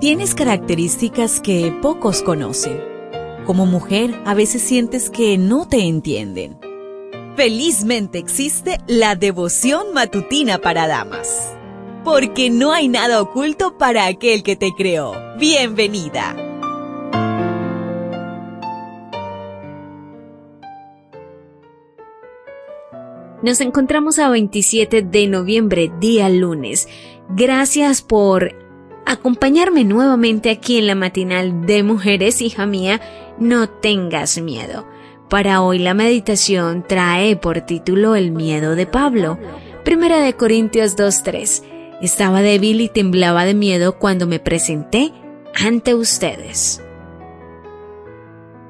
Tienes características que pocos conocen. Como mujer, a veces sientes que no te entienden. Felizmente existe la devoción matutina para damas. Porque no hay nada oculto para aquel que te creó. Bienvenida. Nos encontramos a 27 de noviembre, día lunes. Gracias por acompañarme nuevamente aquí en la matinal de mujeres, hija mía, no tengas miedo. Para hoy la meditación trae por título El miedo de Pablo. Primera de Corintios 2.3. Estaba débil y temblaba de miedo cuando me presenté ante ustedes.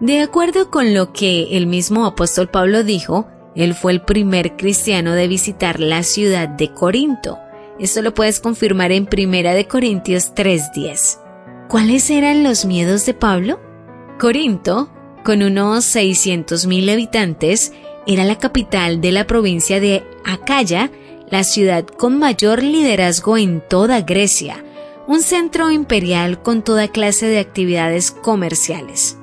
De acuerdo con lo que el mismo apóstol Pablo dijo, él fue el primer cristiano de visitar la ciudad de Corinto. Esto lo puedes confirmar en Primera de Corintios 3:10. ¿Cuáles eran los miedos de Pablo? Corinto, con unos 600.000 habitantes, era la capital de la provincia de Acaya, la ciudad con mayor liderazgo en toda Grecia, un centro imperial con toda clase de actividades comerciales.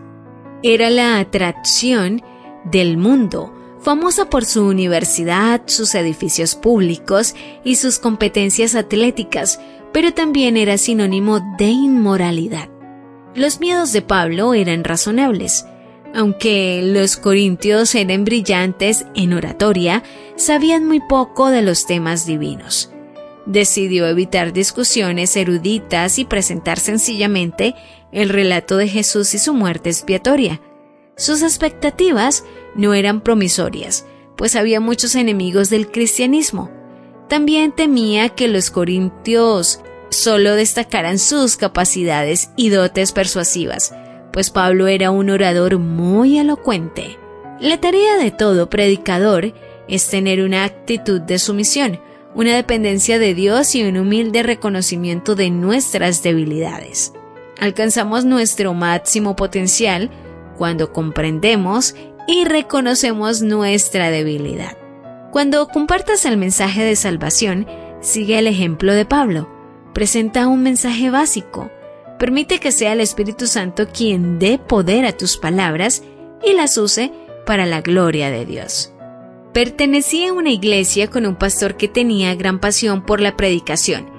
Era la atracción del mundo, famosa por su universidad, sus edificios públicos y sus competencias atléticas, pero también era sinónimo de inmoralidad. Los miedos de Pablo eran razonables. Aunque los corintios eran brillantes en oratoria, sabían muy poco de los temas divinos. Decidió evitar discusiones eruditas y presentar sencillamente el relato de Jesús y su muerte expiatoria. Sus expectativas no eran promisorias, pues había muchos enemigos del cristianismo. También temía que los corintios solo destacaran sus capacidades y dotes persuasivas, pues Pablo era un orador muy elocuente. La tarea de todo predicador es tener una actitud de sumisión, una dependencia de Dios y un humilde reconocimiento de nuestras debilidades. Alcanzamos nuestro máximo potencial cuando comprendemos y reconocemos nuestra debilidad. Cuando compartas el mensaje de salvación, sigue el ejemplo de Pablo. Presenta un mensaje básico. Permite que sea el Espíritu Santo quien dé poder a tus palabras y las use para la gloria de Dios. Pertenecía a una iglesia con un pastor que tenía gran pasión por la predicación.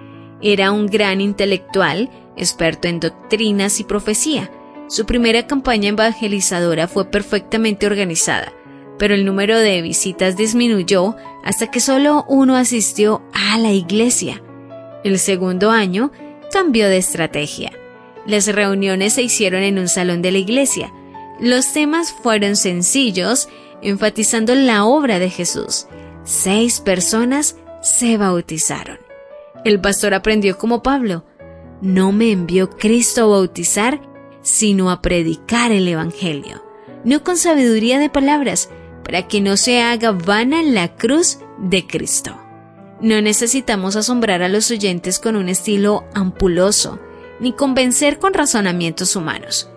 Era un gran intelectual, experto en doctrinas y profecía, su primera campaña evangelizadora fue perfectamente organizada, pero el número de visitas disminuyó hasta que solo uno asistió a la iglesia. El segundo año cambió de estrategia. Las reuniones se hicieron en un salón de la iglesia. Los temas fueron sencillos, enfatizando la obra de Jesús. Seis personas se bautizaron. El pastor aprendió como Pablo. No me envió Cristo a bautizar, sino a predicar el Evangelio, no con sabiduría de palabras, para que no se haga vana la cruz de Cristo. No necesitamos asombrar a los oyentes con un estilo ampuloso, ni convencer con razonamientos humanos.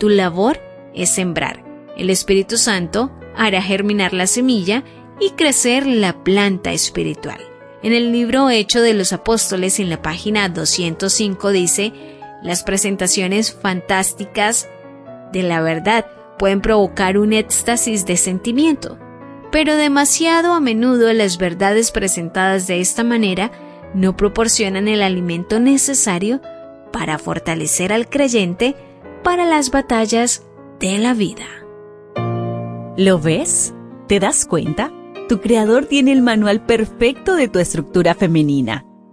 Tu labor es sembrar. El Espíritu Santo hará germinar la semilla y crecer la planta espiritual. En el libro Hecho de los Apóstoles, en la página 205, dice, las presentaciones fantásticas de la verdad pueden provocar un éxtasis de sentimiento, pero demasiado a menudo las verdades presentadas de esta manera no proporcionan el alimento necesario para fortalecer al creyente para las batallas de la vida. ¿Lo ves? ¿Te das cuenta? Tu creador tiene el manual perfecto de tu estructura femenina.